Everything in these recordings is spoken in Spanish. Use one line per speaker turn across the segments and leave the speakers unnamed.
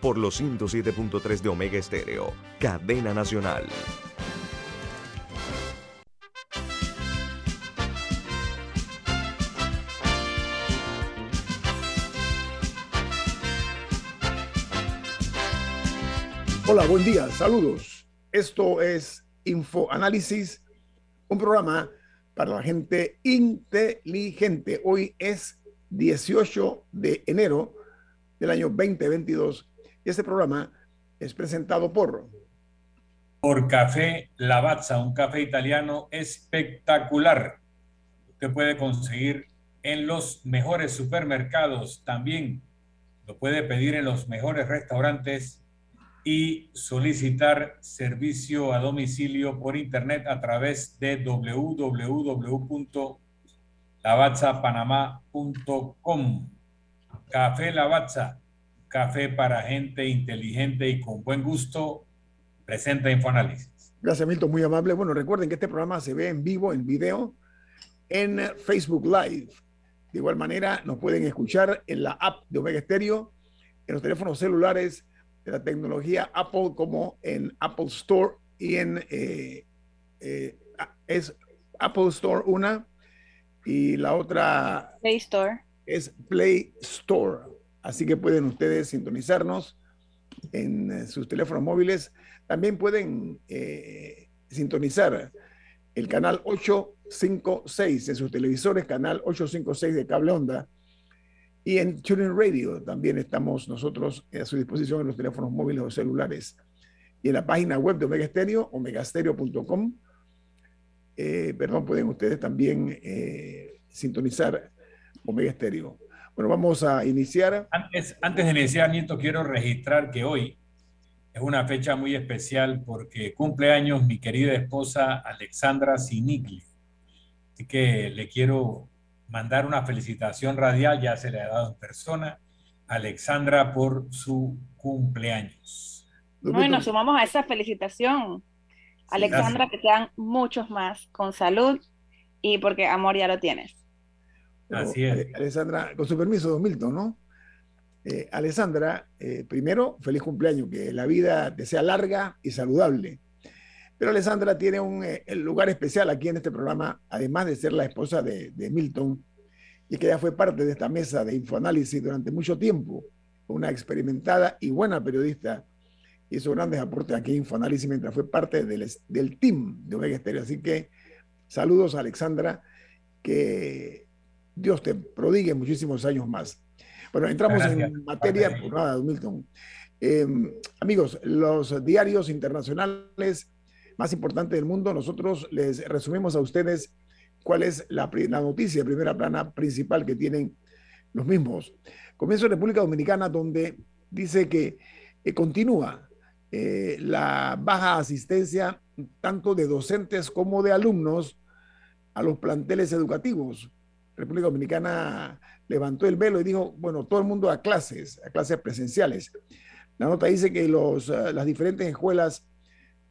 por los 107.3 de Omega Estéreo, cadena nacional.
Hola, buen día, saludos. Esto es Infoanálisis, un programa para la gente inteligente. Hoy es 18 de enero del año 2022 y este programa es presentado por...
Por Café Lavazza, un café italiano espectacular. Usted puede conseguir en los mejores supermercados también. Lo puede pedir en los mejores restaurantes y solicitar servicio a domicilio por internet a través de www.lavazzapanamá.com. Café Lavazza, café para gente inteligente y con buen gusto, presenta Infoanálisis.
Gracias, Milton, muy amable. Bueno, recuerden que este programa se ve en vivo, en video, en Facebook Live. De igual manera, nos pueden escuchar en la app de Omega Stereo, en los teléfonos celulares de la tecnología Apple, como en Apple Store y en eh, eh, es Apple Store una y la otra
Play Store
es Play Store. Así que pueden ustedes sintonizarnos en eh, sus teléfonos móviles. También pueden eh, sintonizar el canal 856 en sus televisores, canal 856 de cable onda. Y en TuneIn Radio también estamos nosotros a su disposición en los teléfonos móviles o celulares. Y en la página web de Omega Stereo, omegastereo.com, eh, perdón, pueden ustedes también sintonizar Omega Stereo. Bueno, vamos a iniciar.
Antes, antes de iniciar, Nieto, quiero registrar que hoy es una fecha muy especial porque cumple años mi querida esposa Alexandra Sinigli. Así que le quiero mandar una felicitación radial, ya se le ha dado en persona, a Alexandra por su cumpleaños.
Bueno, sumamos a esa felicitación. Alexandra, que sean muchos más con salud y porque amor ya lo tienes.
Así es.
Alessandra, con su permiso, don Milton, ¿no? Eh, Alessandra, eh, primero, feliz cumpleaños, que la vida te sea larga y saludable. Pero Alessandra tiene un eh, lugar especial aquí en este programa, además de ser la esposa de, de, Milton, y que ella fue parte de esta mesa de infoanálisis durante mucho tiempo, una experimentada y buena periodista, hizo grandes aportes aquí en Infoanálisis mientras fue parte del, del team de Omega Stereo. Así que saludos a Alexandra, que Dios te prodigue muchísimos años más. Bueno, entramos en materia, por nada, Milton. Eh, amigos, los diarios internacionales más importantes del mundo, nosotros les resumimos a ustedes cuál es la, la noticia de primera plana principal que tienen los mismos. Comienzo en República Dominicana, donde dice que eh, continúa eh, la baja asistencia tanto de docentes como de alumnos a los planteles educativos. República Dominicana levantó el velo y dijo, bueno, todo el mundo a clases, a clases presenciales. La nota dice que los, uh, las diferentes escuelas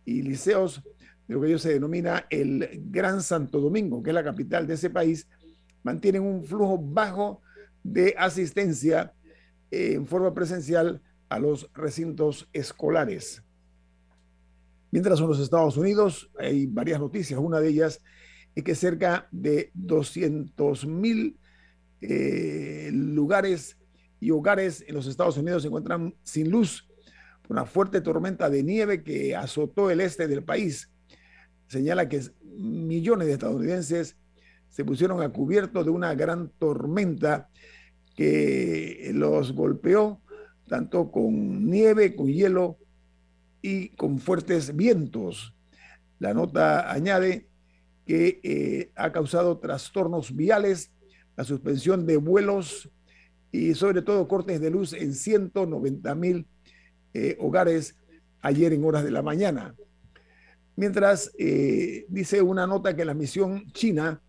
y liceos de lo que ellos se denomina el Gran Santo Domingo, que es la capital de ese país, mantienen un flujo bajo de asistencia eh, en forma presencial a los recintos escolares. Mientras en los Estados Unidos hay varias noticias, una de ellas es que cerca de 200 mil eh, lugares y hogares en los Estados Unidos se encuentran sin luz por una fuerte tormenta de nieve que azotó el este del país. Señala que millones de estadounidenses se pusieron a cubierto de una gran tormenta que los golpeó tanto con nieve, con hielo y con fuertes vientos. La nota añade que eh, ha causado trastornos viales, la suspensión de vuelos y sobre todo cortes de luz en 190 mil eh, hogares ayer en horas de la mañana. Mientras eh, dice una nota que la misión china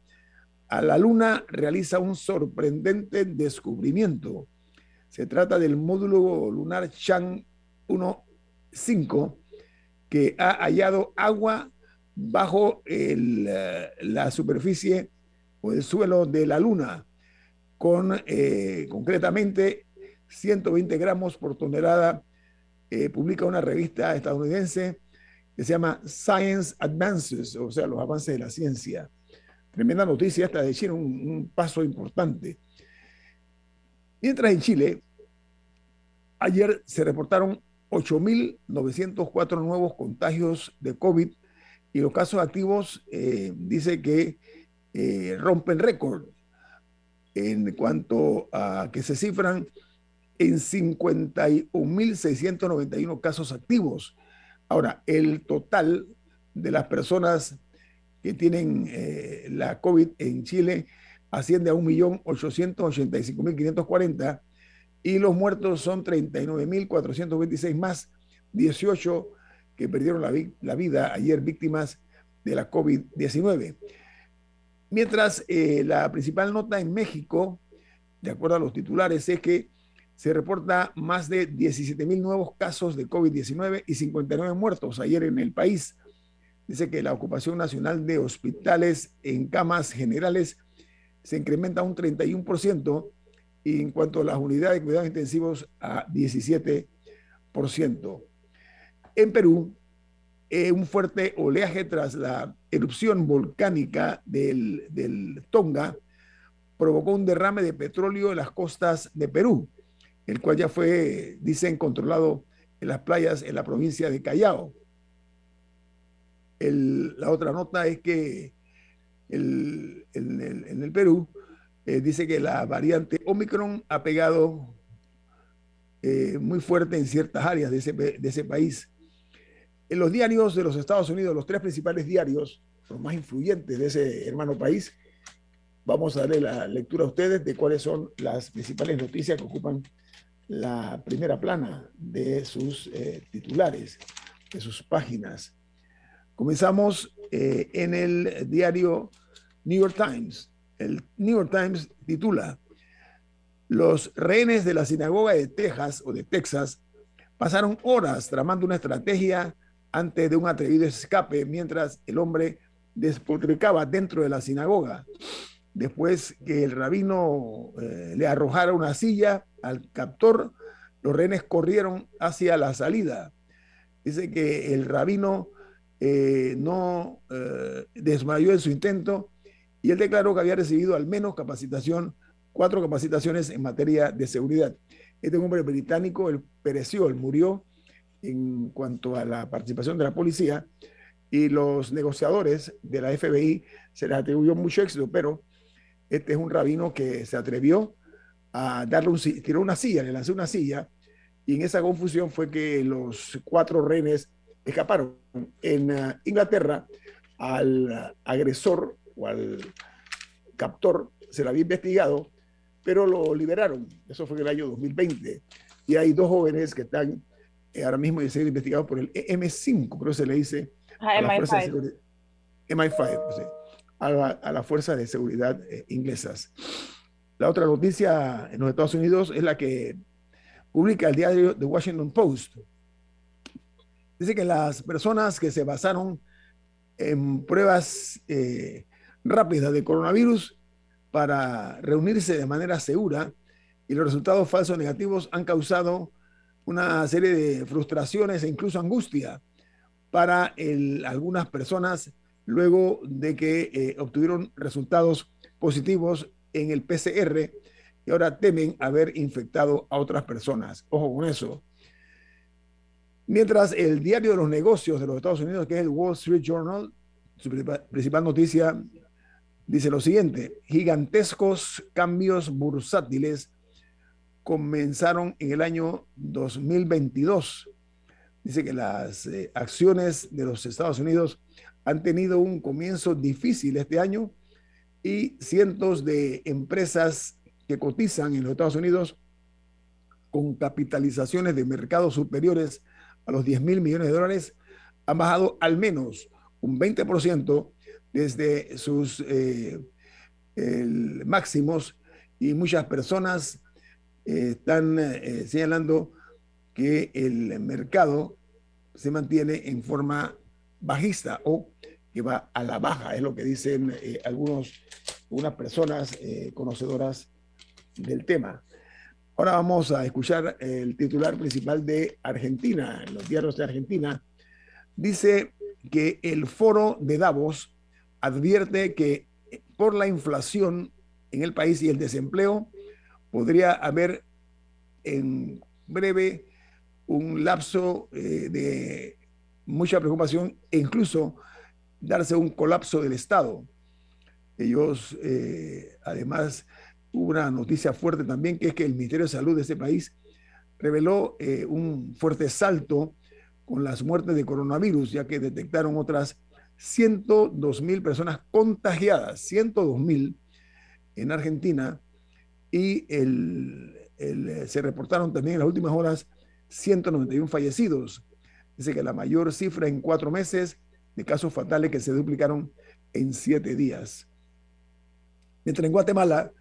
a la Luna realiza un sorprendente descubrimiento. Se trata del módulo lunar Chang 1.5 que ha hallado agua bajo eh, la superficie o el suelo de la Luna, con eh, concretamente 120 gramos por tonelada, eh, publica una revista estadounidense que se llama Science Advances, o sea, los avances de la ciencia. Tremenda noticia esta de Chile, un, un paso importante. Mientras en Chile, ayer se reportaron 8.904 nuevos contagios de COVID y los casos activos eh, dice que eh, rompen récord en cuanto a que se cifran en 51.691 casos activos. Ahora, el total de las personas que tienen eh, la COVID en Chile asciende a 1.885.540 y los muertos son 39.426 más 18 que perdieron la, vida ayer víctimas de la COVID-19. Mientras eh, la principal nota en México, de acuerdo a los titulares, es que se reporta más de 17 mil nuevos casos de COVID-19 y 59 muertos ayer en el país. Dice que la ocupación nacional de hospitales en camas generales se incrementa un 31% y en cuanto a las unidades de cuidados intensivos a 17%. En Perú, eh, un fuerte oleaje tras la erupción volcánica del, del Tonga provocó un derrame de petróleo en las costas de Perú, el cual ya fue, dicen, controlado en las playas en la provincia de Callao. la otra nota es que en el Perú eh, dice que la variante Omicron ha pegado eh, muy fuerte en ciertas áreas de ese, de ese país. En los diarios de los Estados Unidos, los tres principales diarios, los más influyentes de ese hermano país, vamos a darle la lectura a ustedes de cuáles son las principales noticias que ocupan la primera plana de sus eh, titulares, de sus páginas. Comenzamos en el diario New York Times el New York Times titula, los rehenes de la sinagoga de Texas o de Texas pasaron horas tramando una estrategia antes de un atrevido escape mientras el hombre despotricaba dentro de la sinagoga. Después que el rabino eh, le arrojara una silla al captor, los rehenes corrieron hacia la salida. Dice que el rabino eh, no eh, desmayó en su intento y él declaró que había recibido al menos capacitación, cuatro capacitaciones en materia de seguridad. Este hombre británico, él pereció, él murió en cuanto a la participación de la policía y los negociadores de la FBI se les atribuyó mucho éxito, pero este es un rabino que se atrevió a darle un, tiró una silla, le lanzó una silla y en esa confusión fue que los cuatro rehenes escaparon. En uh, Inglaterra, al agresor al captor se la había investigado, pero lo liberaron. Eso fue en el año 2020. Y hay dos jóvenes que están ahora mismo siendo investigados por el M5, creo que se le dice.
a MI5.
MI5, a, la, a las fuerzas de seguridad eh, inglesas. La otra noticia en los Estados Unidos es la que publica el diario The Washington Post. Dice que las personas que se basaron en pruebas eh, rápida de coronavirus para reunirse de manera segura y los resultados falsos negativos han causado una serie de frustraciones e incluso angustia para algunas personas luego de que eh, obtuvieron resultados positivos en el PCR y ahora temen haber infectado a otras personas. Ojo con eso. Mientras el diario de los negocios de los Estados Unidos, que es el Wall Street Journal, su principal noticia Dice lo siguiente, gigantescos cambios bursátiles comenzaron en el año 2022. Dice que las eh, acciones de los Estados Unidos han tenido un comienzo difícil este año y cientos de empresas que cotizan en los Estados Unidos con capitalizaciones de mercados superiores a los 10 mil millones de dólares han bajado al menos un 20% desde sus eh, máximos y muchas personas eh, están eh, señalando que el mercado se mantiene en forma bajista o que va a la baja, es lo que dicen algunos, algunas personas conocedoras del tema. Ahora vamos a escuchar el titular principal de Argentina, en los diarios de Argentina. Dice que el foro de Davos advierte que por la inflación en el país y el desempleo podría haber en breve un lapso eh, de mucha preocupación e incluso darse un colapso del Estado. Ellos, eh, además, una noticia fuerte también, que es que el Ministerio de Salud de ese país reveló eh, un fuerte salto con las muertes de coronavirus, ya que detectaron otras 102 mil personas contagiadas, 102 mil en Argentina, y se reportaron también en las últimas horas 191 fallecidos. Dice que la mayor cifra en cuatro meses de casos fatales que se duplicaron en siete días. Mientras en Guatemala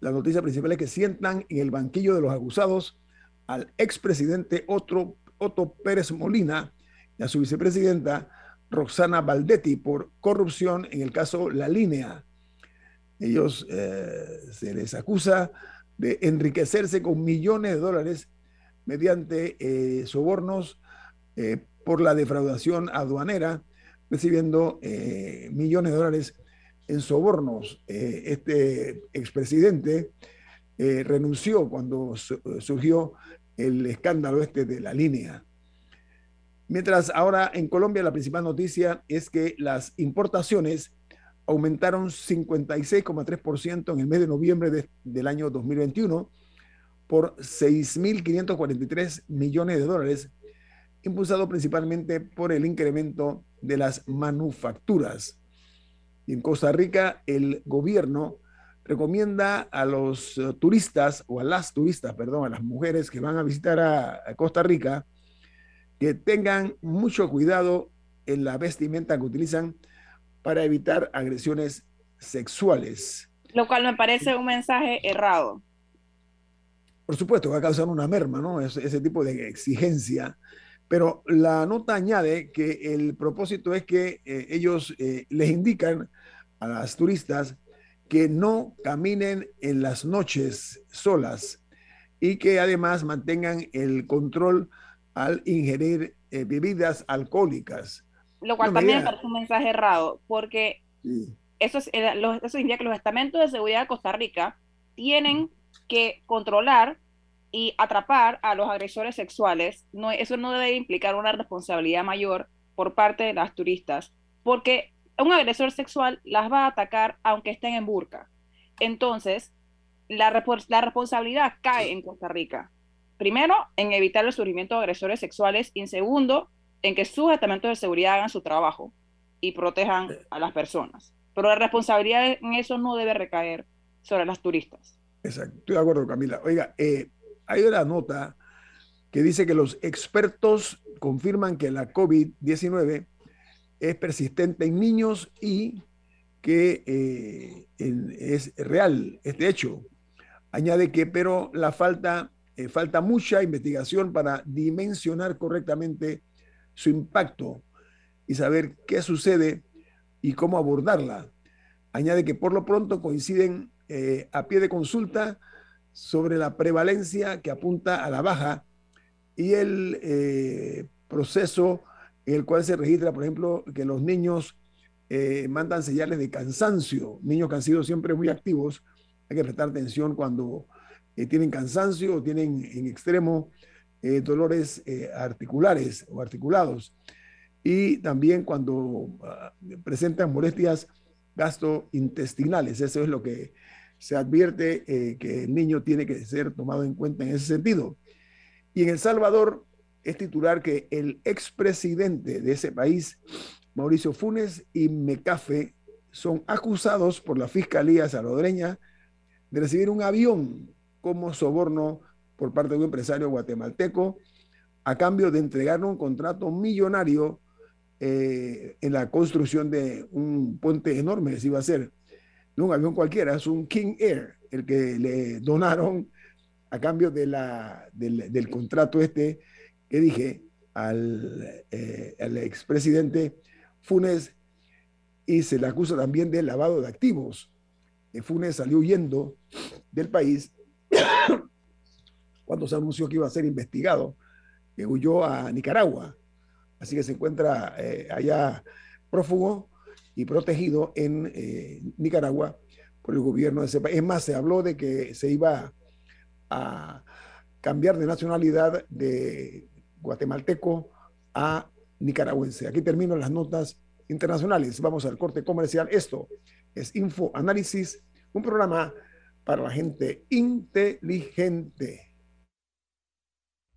la noticia principal es que sientan en el banquillo de los acusados al expresidente Otto, Otto Pérez Molina y a su vicepresidenta Roxana Valdetti por corrupción en el caso La Línea. Ellos eh, se les acusa de enriquecerse con millones de dólares mediante eh, sobornos eh, por la defraudación aduanera, recibiendo millones de dólares en sobornos. Este expresidente renunció cuando surgió el escándalo este de la línea. Mientras ahora en Colombia la principal noticia es que las importaciones aumentaron 56,3% en el mes de noviembre del año 2021 por 6.543 millones de dólares, impulsado principalmente por el incremento de las manufacturas. En Costa Rica el gobierno recomienda a los eh, turistas o a las turistas, perdón, a las mujeres que van a visitar a, Costa Rica, que tengan mucho cuidado en la vestimenta que utilizan para evitar agresiones sexuales.
Lo cual me parece un mensaje errado.
Por supuesto, va a causar una merma, ¿no? ese tipo de exigencia pero la nota añade que el propósito es que eh, ellos eh, les indican a las turistas que no caminen en las noches solas y que además mantengan el control al ingerir eh, bebidas alcohólicas.
Lo cual también me parece un mensaje errado, porque eso, es, eso significa que los estamentos de seguridad de Costa Rica tienen que controlar y atrapar a los agresores sexuales, no, eso no debe implicar una responsabilidad mayor por parte de las turistas, porque un agresor sexual las va a atacar aunque estén en burka. Entonces, la, la responsabilidad cae en Costa Rica. Primero, en evitar el surgimiento de agresores sexuales y en segundo, en que sus estamentos de seguridad hagan su trabajo y protejan a las personas. Pero la responsabilidad en eso no debe recaer sobre las turistas.
Exacto, estoy de acuerdo, Camila. Oiga, eh, hay una nota que dice que los expertos confirman que la COVID-19 es persistente en niños y que eh, es real este hecho. Añade que, pero la falta, eh, falta mucha investigación para dimensionar correctamente su impacto y saber qué sucede y cómo abordarla. Añade que por lo pronto coinciden eh, a pie de consulta sobre la prevalencia que apunta a la baja y el eh, proceso en el cual se registra, por ejemplo, que los niños eh, mandan señales de cansancio, niños que han sido siempre muy activos, hay que prestar atención cuando tienen cansancio o tienen en extremo dolores articulares o articulados. Y también cuando ah, presentan molestias gastrointestinales, eso es lo que se advierte eh, que el niño tiene que ser tomado en cuenta en ese sentido. Y en El Salvador es titular que el expresidente de ese país, Mauricio Funes y Mecafe, son acusados por la Fiscalía salvadoreña de recibir un avión como soborno por parte de un empresario guatemalteco a cambio de entregarle un contrato millonario eh, en la construcción de un puente enorme se iba a hacer. No un avión cualquiera, es un King Air, el que le donaron a cambio de la, del, contrato este que dije al, eh, al expresidente Funes y se le acusa también de lavado de activos. Funes salió huyendo del país cuando se anunció que iba a ser investigado, que huyó a Nicaragua. Así que se encuentra eh, allá prófugo y protegido en eh, Nicaragua por el gobierno de ese país. Es más, se habló de que se iba a cambiar de nacionalidad de guatemalteco a nicaragüense. Aquí termino las notas internacionales. Vamos al corte comercial. Esto es Info Análisis, un programa para la gente inteligente.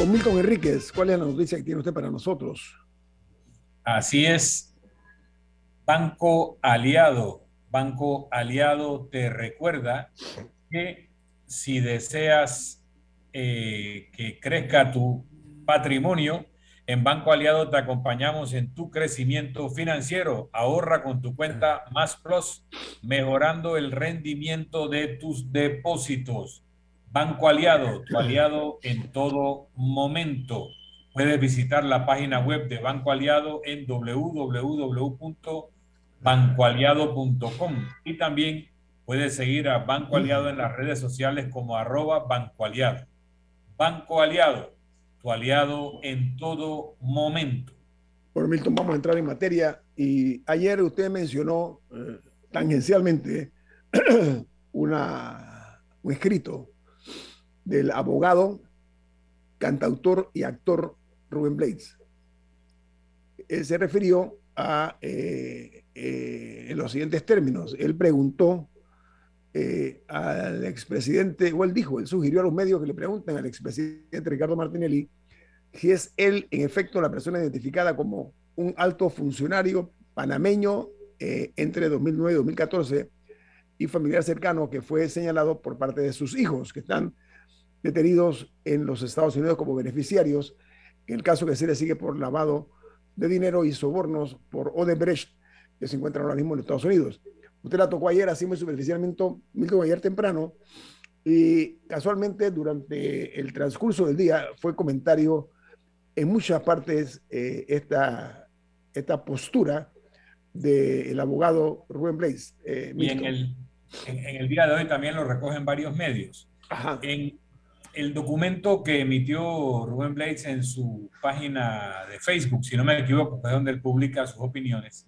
Don Milton Enríquez, ¿cuál es la noticia que tiene usted para nosotros?
Así es. Banco Aliado. Banco Aliado te recuerda que si deseas eh, que crezca tu patrimonio, en Banco Aliado te acompañamos en tu crecimiento financiero. Ahorra con tu cuenta Más Plus, mejorando el rendimiento de tus depósitos. Banco Aliado, tu aliado en todo momento. Puedes visitar la página web de Banco Aliado en www.bancoaliado.com y también puedes seguir a Banco Aliado en las redes sociales como arroba Banco Aliado. Banco Aliado, tu aliado en todo momento.
Bueno, Milton, vamos a entrar en materia. Y ayer usted mencionó eh, tangencialmente una, un escrito del abogado, cantautor y actor Rubén Blades. Él se refirió a eh, eh, en los siguientes términos. Él preguntó eh, al expresidente, o él dijo, él sugirió a los medios que le pregunten al expresidente Ricardo Martinelli si es él, en efecto, la persona identificada como un alto funcionario panameño entre 2009 y 2014 y familiar cercano que fue señalado por parte de sus hijos, que están detenidos en los Estados Unidos como beneficiarios, en el caso que se le sigue por lavado de dinero y sobornos por Odebrecht, que se encuentra ahora mismo en Estados Unidos. Usted la tocó ayer así muy superficialmente, Milton, ayer temprano, y casualmente durante el transcurso del día fue comentario en muchas partes eh, esta, esta postura del abogado Rubén Blaze.
Eh, y en el, en, el, día de hoy también lo recogen varios medios. En, el documento que emitió Rubén Blades en su página de Facebook, si no me equivoco, es donde él publica sus opiniones,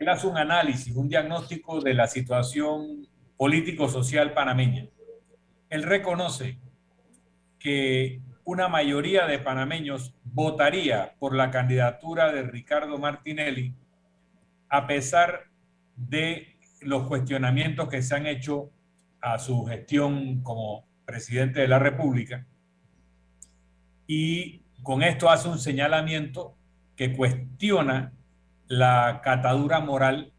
él hace un análisis, un diagnóstico de la situación político-social panameña. Él reconoce que una mayoría de panameños votaría por la candidatura de Ricardo Martinelli a pesar de los cuestionamientos que se han hecho a su gestión como presidente de la República, y con esto hace un señalamiento que cuestiona la catadura moral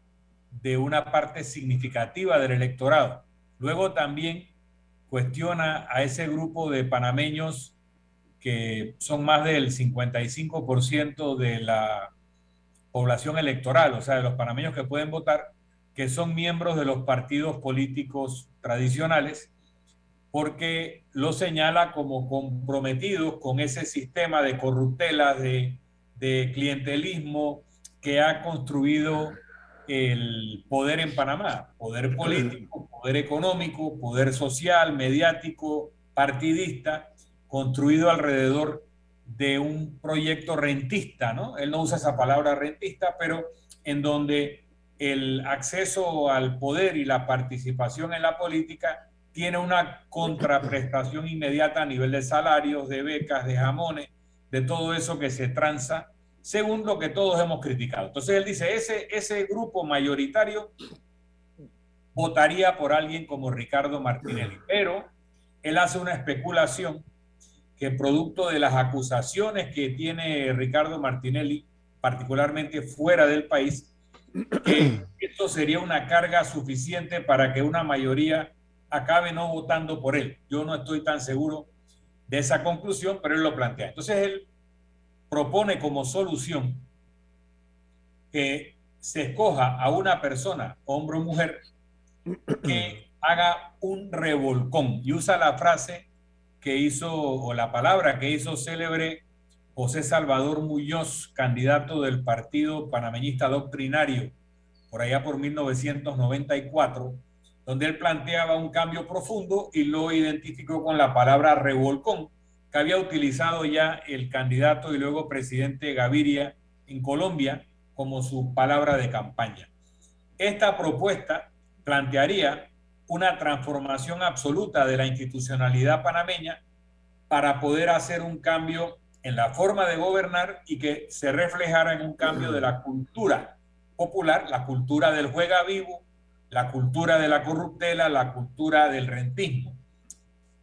de una parte significativa del electorado. Luego también cuestiona a ese grupo de panameños que son más del 55% de la población electoral, o sea, de los panameños que pueden votar, que son miembros de los partidos políticos tradicionales, porque lo señala como comprometidos con ese sistema de corruptela, de, de clientelismo que ha construido el poder en Panamá, poder político, poder económico, poder social, mediático, partidista, construido alrededor de un proyecto rentista, ¿no? Él no usa esa palabra rentista, pero en donde el acceso al poder y la participación en la política tiene una contraprestación inmediata a nivel de salarios, de becas, de jamones, de todo eso que se tranza según lo que todos hemos criticado. Entonces él dice, ese, ese grupo mayoritario votaría por alguien como Ricardo Martinelli, pero él hace una especulación que producto de las acusaciones que tiene Ricardo Martinelli, particularmente fuera del país, esto sería una carga suficiente para que una mayoría acabe no votando por él. Yo no estoy tan seguro de esa conclusión, pero él lo plantea. Entonces él propone como solución que se escoja a una persona, hombre o mujer, que haga un revolcón y usa la frase que hizo o la palabra que hizo célebre José Salvador Muñoz, candidato del Partido Panameñista Doctrinario, por allá por 1994, donde él planteaba un cambio profundo y lo identificó con la palabra revolcón, que había utilizado ya el candidato y luego presidente Gaviria en Colombia como su palabra de campaña. Esta propuesta plantearía una transformación absoluta de la institucionalidad panameña para poder hacer un cambio en la forma de gobernar y que se reflejara en un cambio de la cultura popular, la cultura del juega vivo, la cultura de la corruptela, la cultura del rentismo.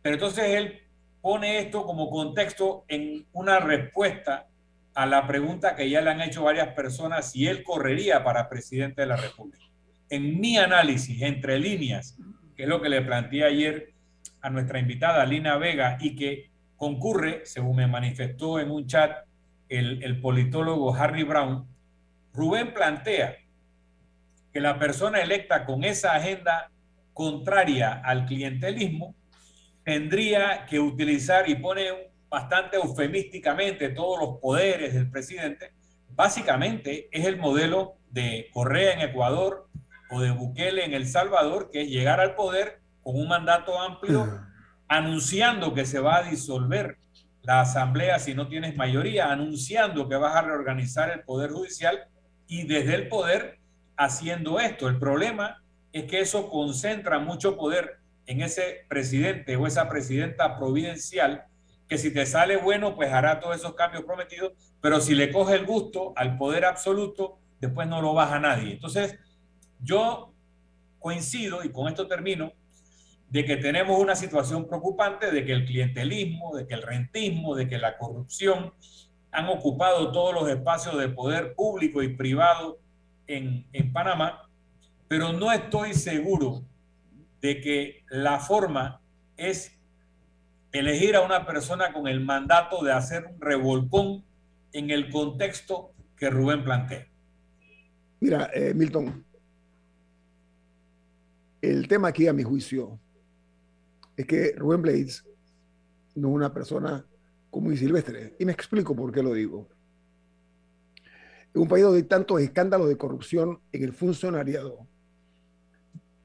Pero entonces él pone esto como contexto en una respuesta a la pregunta que ya le han hecho varias personas si él correría para presidente de la República. En mi análisis, entre líneas, que es lo que le planteé ayer a nuestra invitada Lina Vega y que concurre, según me manifestó en un chat el, el politólogo Harry Brown, Rubén plantea que la persona electa con esa agenda contraria al clientelismo tendría que utilizar, y pone bastante eufemísticamente todos los poderes del presidente, básicamente es el modelo de Correa en Ecuador o de Bukele en El Salvador, que es llegar al poder con un mandato amplio, anunciando que se va a disolver la asamblea si no tienes mayoría, anunciando que vas a reorganizar el poder judicial y desde el poder haciendo esto. El problema es que eso concentra mucho poder en ese presidente o esa presidenta providencial que si te sale bueno, pues hará todos esos cambios prometidos, pero si le coge el gusto al poder absoluto, después no lo baja nadie. Entonces, yo coincido, y con esto termino, de que tenemos una situación preocupante, de que el clientelismo, de que el rentismo, de que la corrupción han ocupado todos los espacios de poder público y privado en, Panamá, pero no estoy seguro de que la forma es elegir a una persona con el mandato de hacer un revolcón en el contexto que Rubén plantea.
Mira, eh, Milton, el tema aquí, a mi juicio, es que Rubén Blades no es una persona como y silvestre. Y me explico por qué lo digo. En un país donde hay tantos escándalos de corrupción en el funcionariado,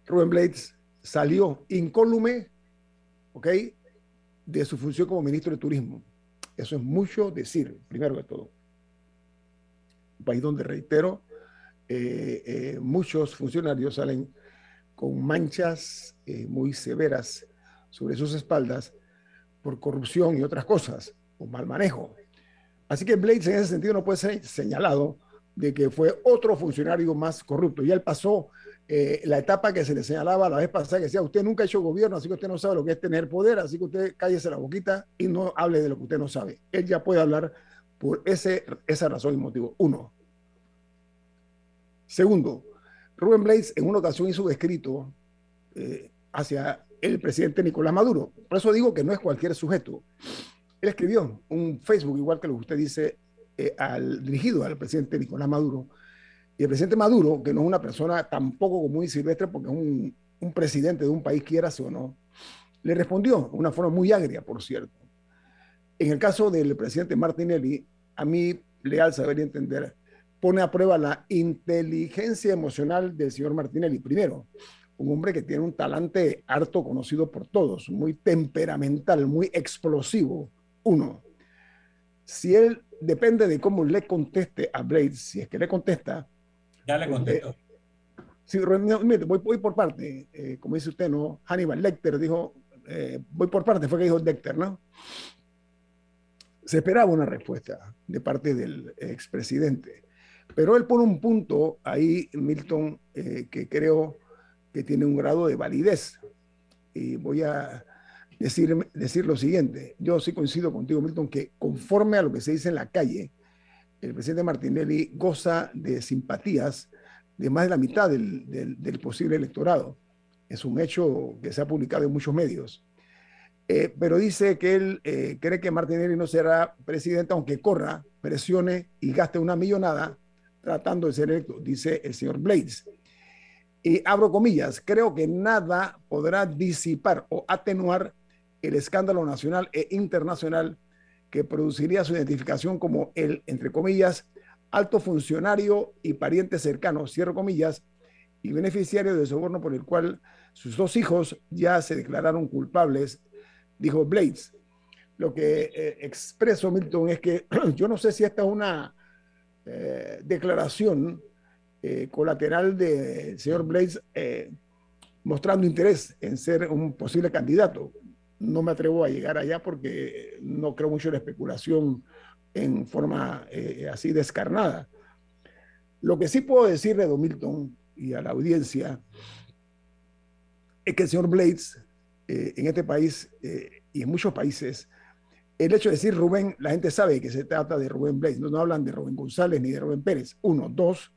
Rubén Blades salió incólume, ¿ok? De su función como ministro de Turismo. Eso es mucho decir, primero que todo. Un país donde, reitero, eh, eh, muchos funcionarios salen con manchas eh, muy severas sobre sus espaldas por corrupción y otras cosas, o mal manejo. Así que Blades en ese sentido no puede ser señalado de que fue otro funcionario más corrupto. Y él pasó eh, la etapa que se le señalaba la vez pasada, que decía, usted nunca ha hecho gobierno, así que usted no sabe lo que es tener poder, así que usted cállese la boquita y no hable de lo que usted no sabe. Él ya puede hablar por ese, esa razón y motivo. Uno. Segundo, Rubén Blades en una ocasión hizo un escrito eh, hacia el presidente Nicolás Maduro. Por eso digo que no es cualquier sujeto. Él escribió un Facebook, igual que lo que usted dice, eh, al, dirigido al presidente Nicolás Maduro. Y el presidente Maduro, que no es una persona tampoco como muy silvestre, porque es un, un presidente de un país, quiera o no, le respondió de una forma muy agria, por cierto. En el caso del presidente Martinelli, a mí, leal saber y entender, pone a prueba la inteligencia emocional del señor Martinelli. Primero, un hombre que tiene un talante harto conocido por todos, muy temperamental, muy explosivo. Uno, si él depende de cómo le conteste a Blades, si es que le contesta.
Ya le contestó. Eh,
sí, voy, voy, por parte, eh, como dice usted, ¿no? Hannibal Lecter dijo, eh, voy por parte, fue que dijo Lecter, ¿no? Se esperaba una respuesta de parte del expresidente, pero él pone un punto ahí, Milton, que creo que tiene un grado de validez. Y voy a decir, decir lo siguiente. Yo sí coincido contigo, Milton, que conforme a lo que se dice en la calle, el presidente Martinelli goza de simpatías de más de la mitad del, del, posible electorado. Es un hecho que se ha publicado en muchos medios. Eh, pero dice que él eh, cree que Martinelli no será presidente aunque corra, presione y gaste una millonada tratando de ser electo, dice el señor Blades. Y abro comillas, creo que nada podrá disipar o atenuar el escándalo nacional e internacional que produciría su identificación como el, entre comillas, alto funcionario y pariente cercano, cierro comillas, y beneficiario de soborno por el cual sus dos hijos ya se declararon culpables, dijo Blades. Lo que eh, expreso, Milton, es que yo no sé si esta es una eh, declaración eh, colateral del señor Blaze eh, mostrando interés en ser un posible candidato. No me atrevo a llegar allá porque no creo mucho en la especulación en forma eh, así descarnada. Lo que sí puedo decirle a Don Milton y a la audiencia es que el señor Blades en este país y en muchos países, el hecho de decir Rubén, la gente sabe que se trata de Rubén Blades, no, no hablan de Rubén González ni de Rubén Pérez. Uno, dos,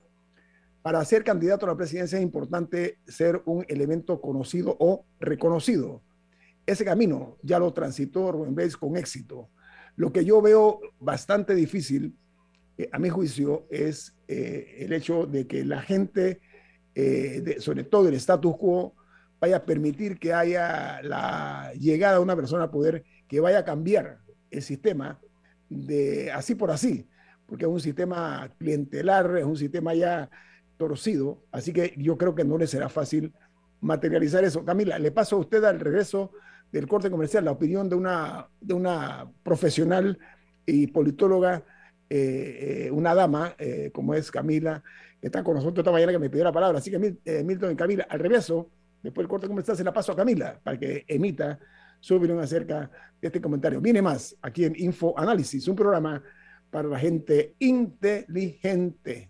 para ser candidato a la presidencia es importante ser un elemento conocido o reconocido. Ese camino ya lo transitó Rubén Blades con éxito. Lo que yo veo bastante difícil, eh, a mi juicio, es eh, el hecho de que la gente, eh, sobre todo el status quo, vaya a permitir que haya la llegada de una persona a poder que vaya a cambiar el sistema de así por así, porque es un sistema clientelar, es un sistema ya torcido, así que yo creo que no le será fácil materializar eso. Camila, le paso a usted al regreso del corte comercial la opinión de una, de una profesional y politóloga, eh, eh, una dama, eh, como es Camila, que está con nosotros esta mañana que me pidió la palabra. Así que Milton y Camila, al regreso, después del corte comercial, se la paso a Camila para que emita su opinión acerca de este comentario. Viene más aquí en Info Análisis, un programa para la gente inteligente.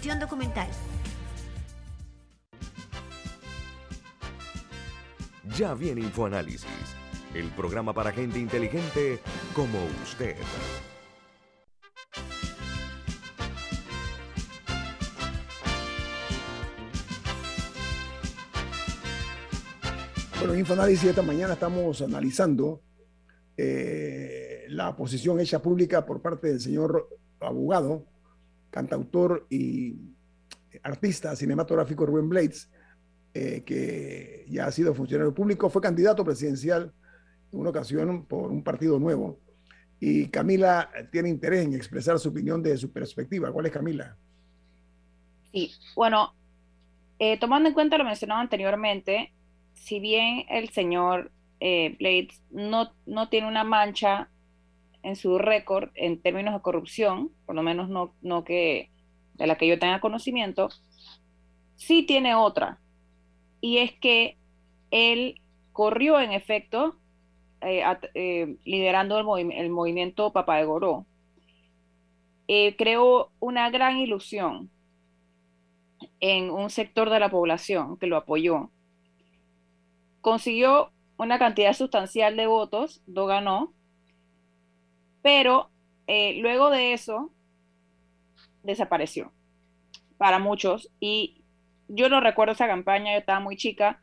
documental.
Ya viene InfoAnálisis, el programa para gente inteligente como usted.
Bueno, en Infoanálisis esta mañana estamos analizando eh, la posición hecha pública por parte del señor abogado, cantautor y artista cinematográfico Rubén Blades, eh, que ya ha sido funcionario público, fue candidato presidencial en una ocasión por un partido nuevo. y Camila tiene interés en expresar su opinión desde su perspectiva. ¿Cuál es Camila?
Sí, bueno, eh, tomando en cuenta lo mencionado anteriormente, si bien el señor eh, Blades no, no tiene una mancha en su récord en términos de corrupción, por lo menos no, no que de la que yo tenga conocimiento, sí tiene otra. Y es que él corrió en efecto eh, eh, liderando el, el, movimiento Papá de Goró. Eh, creó una gran ilusión en un sector de la población que lo apoyó. Consiguió una cantidad sustancial de votos, lo ganó, pero luego de eso desapareció para muchos y yo no recuerdo esa campaña, yo estaba muy chica,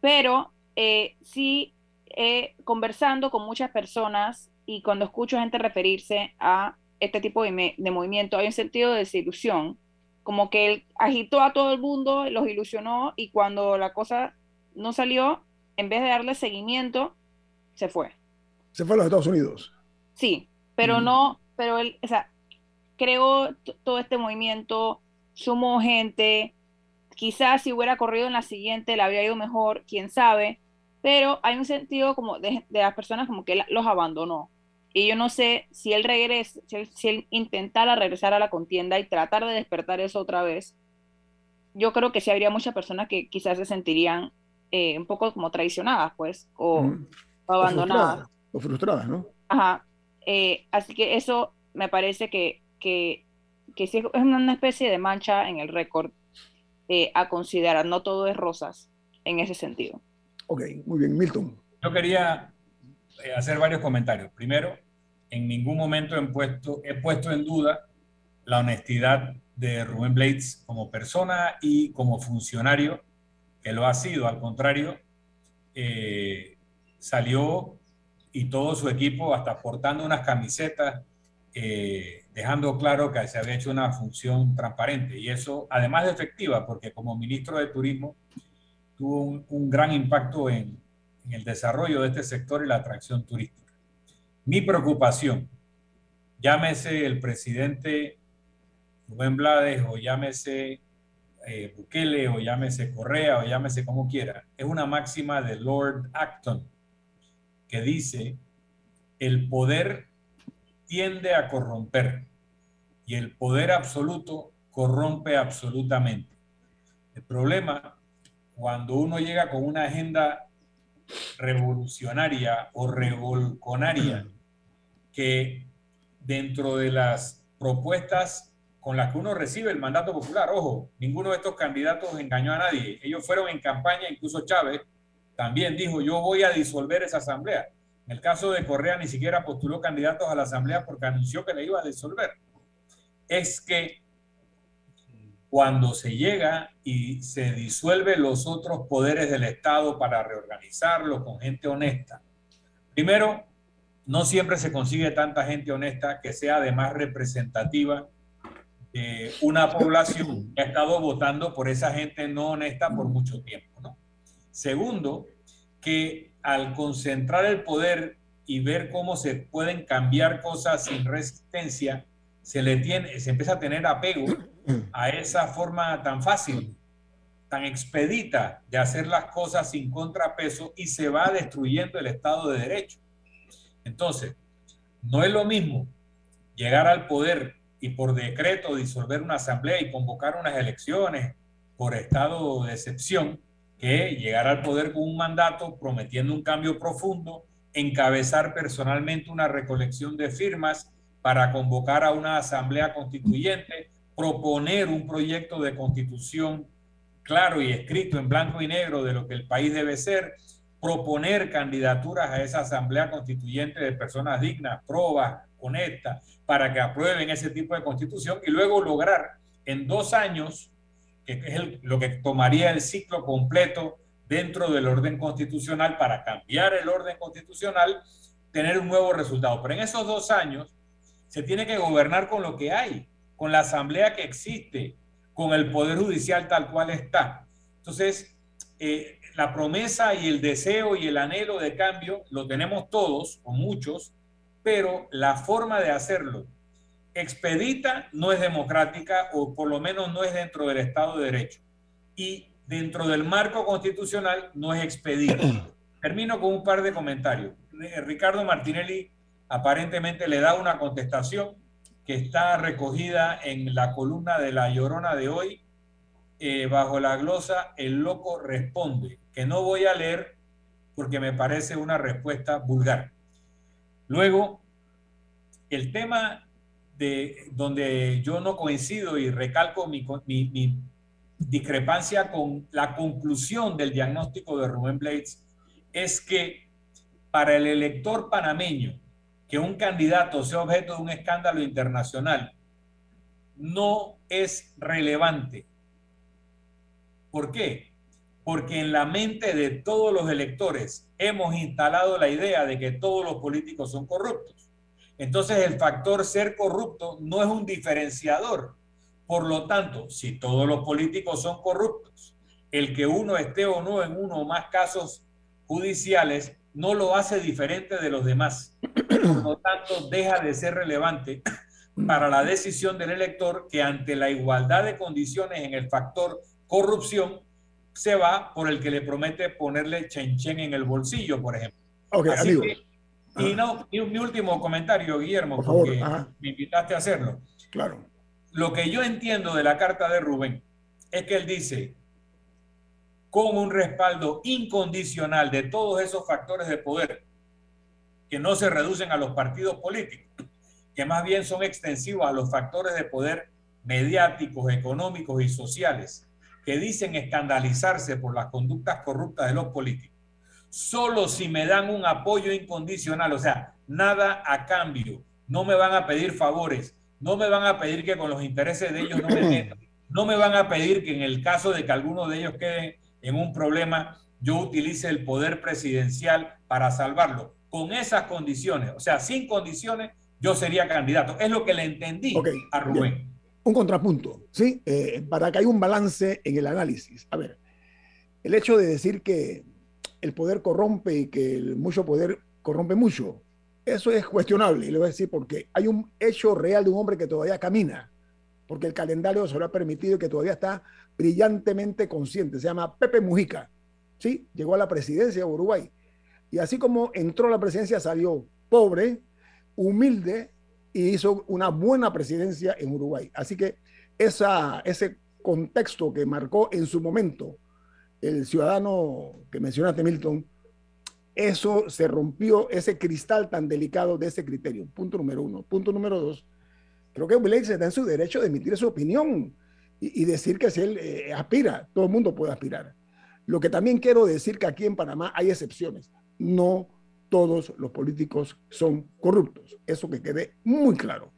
pero sí eh, conversando con muchas personas y cuando escucho gente referirse a este tipo de, movimiento, hay un sentido de desilusión, como que él agitó a todo el mundo, los ilusionó y cuando la cosa no salió, en vez de darle seguimiento, se fue.
Se fue a los Estados Unidos.
Sí, pero mm. no, pero él, o sea, creó todo este movimiento, sumó gente, quizás si hubiera corrido en la siguiente le habría ido mejor, quién sabe, pero hay un sentido como de, las personas como que los abandonó. Y yo no sé si él regresa, si él, intentara regresar a la contienda y tratar de despertar eso otra vez, yo creo que sí habría muchas personas que quizás se sentirían eh, un poco como traicionadas, pues, o, abandonadas.
O frustradas, ¿no?
Ajá. Eh, así que eso me parece que, que, que sí es una especie de mancha en el récord eh, a considerar. No todo es rosas en ese sentido.
Ok, muy bien, Milton.
Yo quería eh, hacer varios comentarios. Primero, en ningún momento he puesto, he puesto en duda la honestidad de Rubén Blades como persona y como funcionario, que lo ha sido. Al contrario, eh, salió y todo su equipo hasta portando unas camisetas, eh, dejando claro que se había hecho una función transparente. Y eso, además de efectiva, porque como ministro de Turismo, tuvo un, gran impacto en, el desarrollo de este sector y la atracción turística. Mi preocupación, llámese el presidente Rubén Blades o llámese eh, Bukele o llámese Correa o llámese como quiera, es una máxima de Lord Acton que dice, el poder tiende a corromper y el poder absoluto corrompe absolutamente. El problema cuando uno llega con una agenda revolucionaria o revolconaria que dentro de las propuestas con las que uno recibe el mandato popular, ojo, ninguno de estos candidatos engañó a nadie. Ellos fueron en campaña, incluso Chávez también dijo, yo voy a disolver esa asamblea. En el caso de Correa ni siquiera postuló candidatos a la asamblea porque anunció que le iba a disolver. Es que cuando se llega y se disuelve los otros poderes del Estado para reorganizarlo con gente honesta. Primero, no siempre se consigue tanta gente honesta que sea además representativa de una población que ha estado votando por esa gente no honesta por mucho tiempo. ¿no? Segundo, que al concentrar el poder y ver cómo se pueden cambiar cosas sin resistencia, se le tiene, se empieza a tener apego a esa forma tan fácil, tan expedita de hacer las cosas sin contrapeso y se va destruyendo el Estado de Derecho. Entonces, no es lo mismo llegar al poder y por decreto disolver una asamblea y convocar unas elecciones por estado de excepción que llegar al poder con un mandato prometiendo un cambio profundo, encabezar personalmente una recolección de firmas para convocar a una asamblea constituyente, proponer un proyecto de constitución claro y escrito en blanco y negro de lo que el país debe ser, proponer candidaturas a esa asamblea constituyente de personas dignas, probas, honestas, para que aprueben ese tipo de constitución y luego lograr en dos años, que es lo que tomaría el ciclo completo dentro del orden constitucional para cambiar el orden constitucional, tener un nuevo resultado. Pero en esos dos años se tiene que gobernar con lo que hay con la asamblea que existe, con el Poder Judicial tal cual está. Entonces, eh, la promesa y el deseo y el anhelo de cambio lo tenemos todos o muchos, pero la forma de hacerlo expedita no es democrática o por lo menos no es dentro del Estado de Derecho. Y dentro del marco constitucional no es expedita. Termino con un par de comentarios. Ricardo Martinelli aparentemente le da una contestación que está recogida en la columna de La Llorona de hoy, eh, bajo la glosa El loco responde, que no voy a leer porque me parece una respuesta vulgar. Luego, el tema de donde yo no coincido y recalco mi, mi discrepancia con la conclusión del diagnóstico de Rubén Blades es que para el elector panameño, que un candidato sea objeto de un escándalo internacional no es relevante. ¿Por qué? Porque en la mente de todos los electores hemos instalado la idea de que todos los políticos son corruptos. Entonces el factor ser corrupto no es un diferenciador. Por lo tanto, si todos los políticos son corruptos, el que uno esté o no en uno o más casos judiciales no lo hace diferente de los demás. Por lo tanto, deja de ser relevante para la decisión del elector que ante la igualdad de condiciones en el factor corrupción se va por el que le promete ponerle chenchen en el bolsillo, por ejemplo. Así y no, mi último comentario, Guillermo, porque me invitaste a hacerlo.
Claro.
Lo que yo entiendo de la carta de Rubén es que él dice, con un respaldo incondicional de todos esos factores de poder que no se reducen a los partidos políticos, que más bien son extensivos a los factores de poder mediáticos, económicos y sociales, que dicen escandalizarse por las conductas corruptas de los políticos, solo si me dan un apoyo incondicional, o sea, nada a cambio, no me van a pedir favores, no me van a pedir que con los intereses de ellos no me metan, no me van a pedir que en el caso de que alguno de ellos quede en un problema, yo utilice el poder presidencial para salvarlo. Con esas condiciones, o sea, sin condiciones, yo sería candidato. Es lo que le entendí a Rubén.
Un contrapunto, ¿sí? Eh, para que haya un balance en el análisis. A ver, el hecho de decir que el poder corrompe y que el mucho poder corrompe mucho, eso es cuestionable. Y le voy a decir porque hay un hecho real de un hombre que todavía camina, porque el calendario se lo ha permitido y que todavía está brillantemente consciente. Se llama Pepe Mujica. ¿sí? Llegó a la presidencia de Uruguay. Y así como entró a la presidencia, salió pobre, humilde y hizo una buena presidencia en Uruguay. Así que ese contexto que marcó en su momento el ciudadano que mencionaste, Milton, eso se rompió, ese cristal tan delicado de ese criterio. Punto número uno. Punto número dos. Creo que Blake está en su derecho de emitir su opinión y, decir que si él eh, aspira, todo el mundo puede aspirar. Lo que también quiero decir que aquí en Panamá hay excepciones. No todos los políticos son corruptos. Eso que quede muy claro.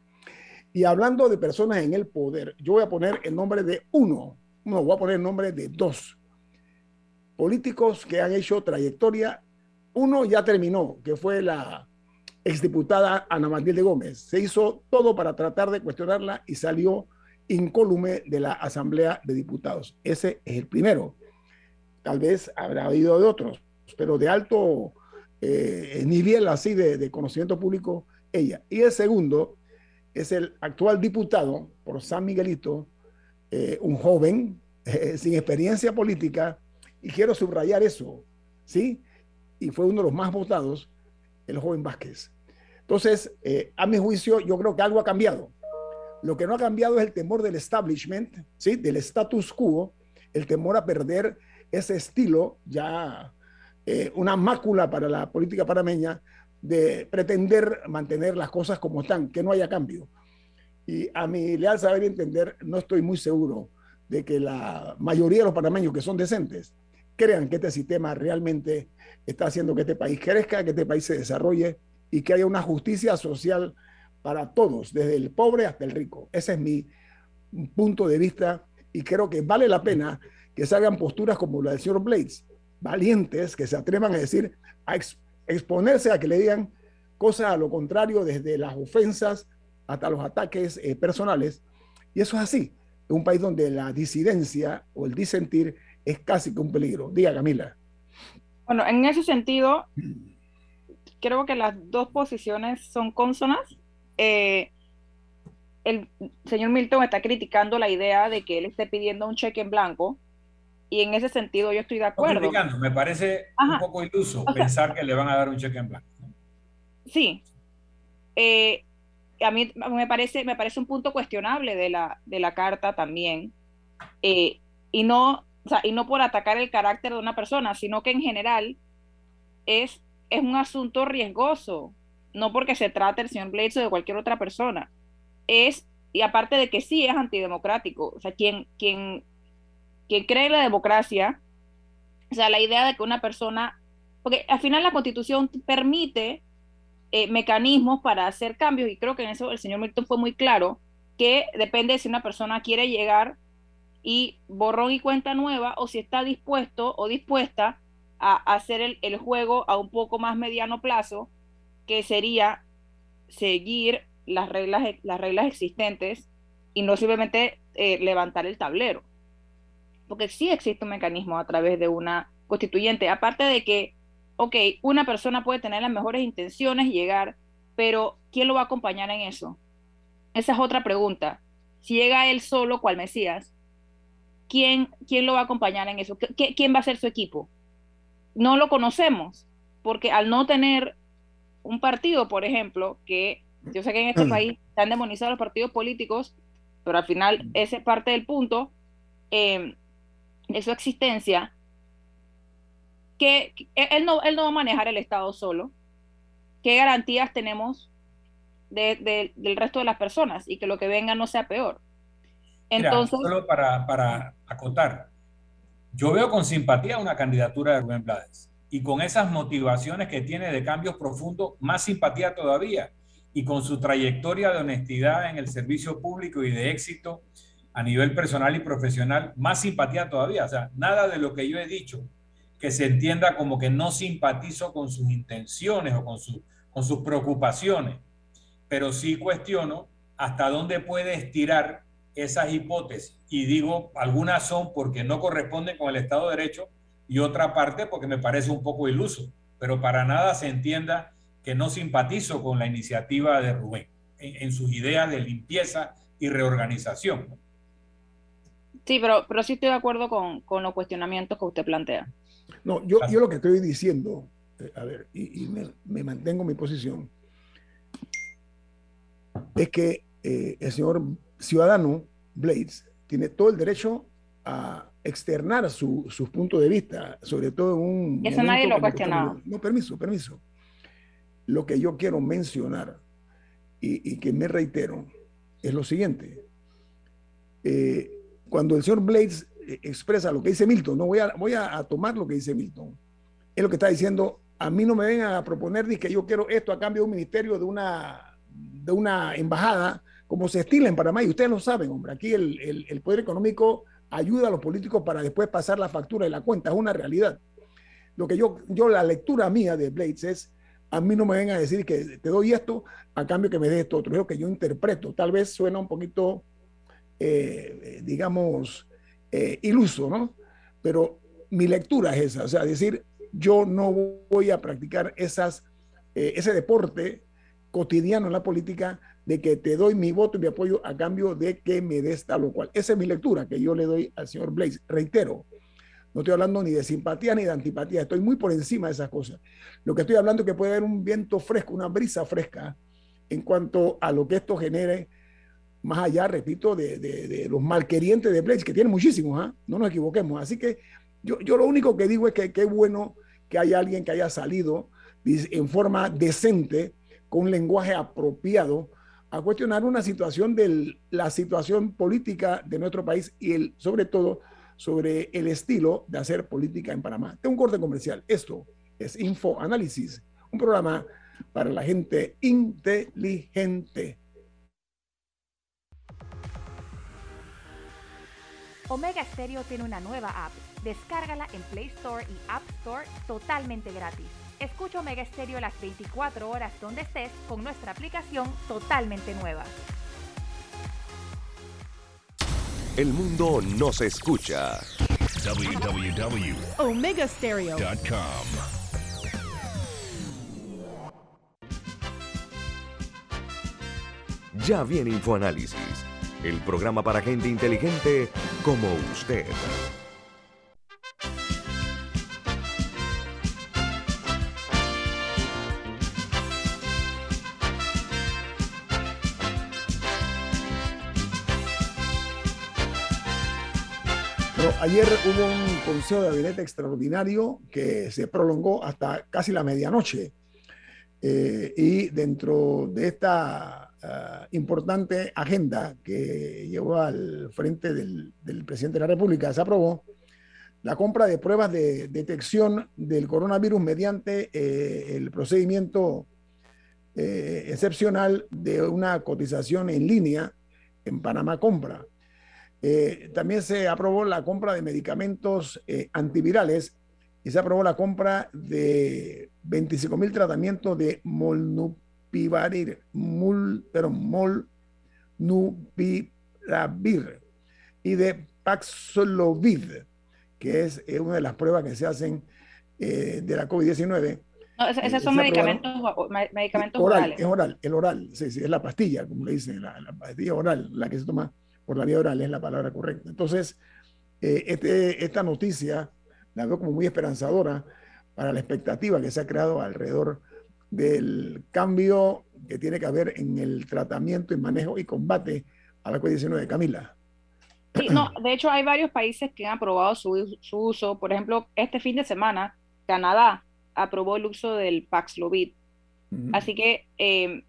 Y hablando de personas en el poder, yo voy a poner el nombre de uno, no, voy a poner el nombre de dos políticos que han hecho trayectoria. Uno ya terminó, que fue la exdiputada Ana Matilde Gómez. Se hizo todo para tratar de cuestionarla y salió incólume de la Asamblea de Diputados. Ese es el primero. Tal vez habrá habido de otros, pero de alto eh, nivel así de, conocimiento público, ella. Y el segundo es el actual diputado por San Miguelito, eh, un joven eh, sin experiencia política, y quiero subrayar eso, ¿sí? Y fue uno de los más votados, el joven Vázquez. Entonces, a mi juicio, yo creo que algo ha cambiado lo que no ha cambiado es el temor del establishment, ¿sí? del status quo, el temor a perder ese estilo, ya eh, una mácula para la política panameña, de pretender mantener las cosas como están, que no haya cambio. Y a mi leal saber y entender, no estoy muy seguro de que la mayoría de los panameños que son decentes crean que este sistema realmente está haciendo que este país crezca, que este país se desarrolle y que haya una justicia social para todos, desde el pobre hasta el rico. Ese es mi punto de vista y creo que vale la pena que salgan posturas como la del señor Blades, valientes, que se atrevan a decir, a exponerse a que le digan cosas a lo contrario, desde las ofensas hasta los ataques eh, personales. Y eso es así, en un país donde la disidencia o el disentir es casi que un peligro. Diga, Camila.
Bueno, en ese sentido, creo que las dos posiciones son consonas. Eh, el señor Milton está criticando la idea de que él esté pidiendo un cheque en blanco y en ese sentido yo estoy de acuerdo.
me parece un poco iluso pensar que le van a dar un cheque en blanco.
Sí. Eh, a mí me parece, me parece un punto cuestionable de la, de la carta también. Eh, y, no, y no por atacar el carácter de una persona, sino que en general es, es un asunto riesgoso, no porque se trate el señor Blades o de cualquier otra persona. Es, y aparte de que sí es antidemocrático, o sea, quien, quien, cree en la democracia, o sea, la idea de que una persona, porque al final la constitución permite eh, mecanismos para hacer cambios y creo que en eso el señor Milton fue muy claro, que depende de si una persona quiere llegar y borrón y cuenta nueva o si está dispuesto o dispuesta a hacer el, juego a un poco más mediano plazo, que sería seguir las reglas, las reglas existentes y no simplemente eh, levantar el tablero. Porque sí existe un mecanismo a través de una constituyente, aparte de que ok, una persona puede tener las mejores intenciones llegar, pero ¿quién lo va a acompañar en eso? Esa es otra pregunta. Si llega él solo, cual Mesías, ¿quién, quién lo va a acompañar en eso? ¿Quién va a ser su equipo? No lo conocemos, porque al no tener un partido, por ejemplo, que yo sé que en este país están demonizados los partidos políticos, pero al final ese es parte del punto eh, de su existencia, que, él, no, él no va a manejar el Estado solo. ¿Qué garantías tenemos de, del resto de las personas y que lo que venga no sea peor?
Entonces, solo para, para acotar, yo veo con simpatía una candidatura de Rubén Blades y con esas motivaciones que tiene de cambios profundos, más simpatía todavía. Y con su trayectoria de honestidad en el servicio público y de éxito a nivel personal y profesional, más simpatía todavía. O sea, nada de lo que yo he dicho que se entienda como que no simpatizo con sus intenciones o con, con sus preocupaciones, pero sí cuestiono hasta dónde puede estirar esas hipótesis. Y digo, algunas son porque no corresponden con el Estado de Derecho y otra parte porque me parece un poco iluso, pero para nada se entienda que no simpatizo con la iniciativa de Rubén en, sus ideas de limpieza y reorganización.
Sí, pero, pero sí estoy de acuerdo con, con los cuestionamientos que usted plantea.
No, yo, yo lo que estoy diciendo, eh, a ver, y, me, me, mantengo en mi posición, es que eh, el señor ciudadano Blades tiene todo el derecho a externar su, sus puntos de vista, sobre todo en un...
Eso nadie lo ha cuestionado.
No, permiso, permiso. Lo que yo quiero mencionar y, y que me reitero es lo siguiente. Eh, cuando el señor Blades eh, expresa lo que dice Milton, no voy a, voy a, tomar lo que dice Milton. Es lo que está diciendo, a mí no me vengan a proponer que yo quiero esto a cambio de un ministerio, de una, de una embajada, como se estila en Panamá, y ustedes lo saben, hombre, aquí el, el, poder económico ayuda a los políticos para después pasar la factura y la cuenta, es una realidad. Lo que yo, yo la lectura mía de Blades es, a mí no me vengan a decir que te doy esto a cambio que me des esto otro, es que yo interpreto. Tal vez suena un poquito, eh, digamos, eh, iluso, ¿no? Pero mi lectura es esa, o sea, decir, yo no voy a practicar esas, eh, ese deporte cotidiano en la política de que te doy mi voto y mi apoyo a cambio de que me des tal o cual. Esa es mi lectura que yo le doy al señor Blaze. Reitero, no estoy hablando ni de simpatía ni de antipatía, estoy muy por encima de esas cosas. Lo que estoy hablando es que puede haber un viento fresco, una brisa fresca en cuanto a lo que esto genere más allá, repito, de, los malquerientes de Blades, que tienen muchísimos, ¿ah? no nos equivoquemos. Así que yo, yo lo único que digo es que qué bueno que haya alguien que haya salido en forma decente, con un lenguaje apropiado, a cuestionar una situación de la situación política de nuestro país y el, sobre todo sobre el estilo de hacer política en Panamá. Tengo un corte comercial. Esto es Info Análisis, un programa para la gente inteligente.
Omega Stereo tiene una nueva app. Descárgala en Play Store y App Store totalmente gratis. Escucha Omega Estéreo las 24 horas donde estés con nuestra aplicación totalmente nueva.
El mundo nos escucha.
www.omegastereo.com
Ya viene InfoAnálisis, el programa para gente inteligente como usted.
Ayer hubo un consejo de gabinete extraordinario que se prolongó hasta casi la medianoche. Eh, y dentro de esta ah, importante agenda que llevó al frente del, presidente de la República, se aprobó la compra de pruebas de detección del coronavirus mediante eh, el procedimiento eh, excepcional de una cotización en línea en Panamá Compra. Eh, también se aprobó la compra de medicamentos eh, antivirales y se aprobó la compra de 25 mil tratamientos de molnupiravir, mul, molnupiravir y de Paxlovid, que es eh, una de las pruebas que se hacen de la COVID-19.
No, esos son medicamentos, medicamentos
orales. Es oral, el oral, sí, sí, es la pastilla, como le dicen, la, la pastilla oral, la que se toma por la vía oral es la palabra correcta. Entonces, eh, este, esta noticia la veo como muy esperanzadora para la expectativa que se ha creado alrededor del cambio que tiene que haber en el tratamiento y manejo y combate a la COVID-19. Camila.
Sí, no, de hecho hay varios países que han aprobado su, uso. Por ejemplo, este fin de semana, Canadá aprobó el uso del Paxlovid. Así que eh,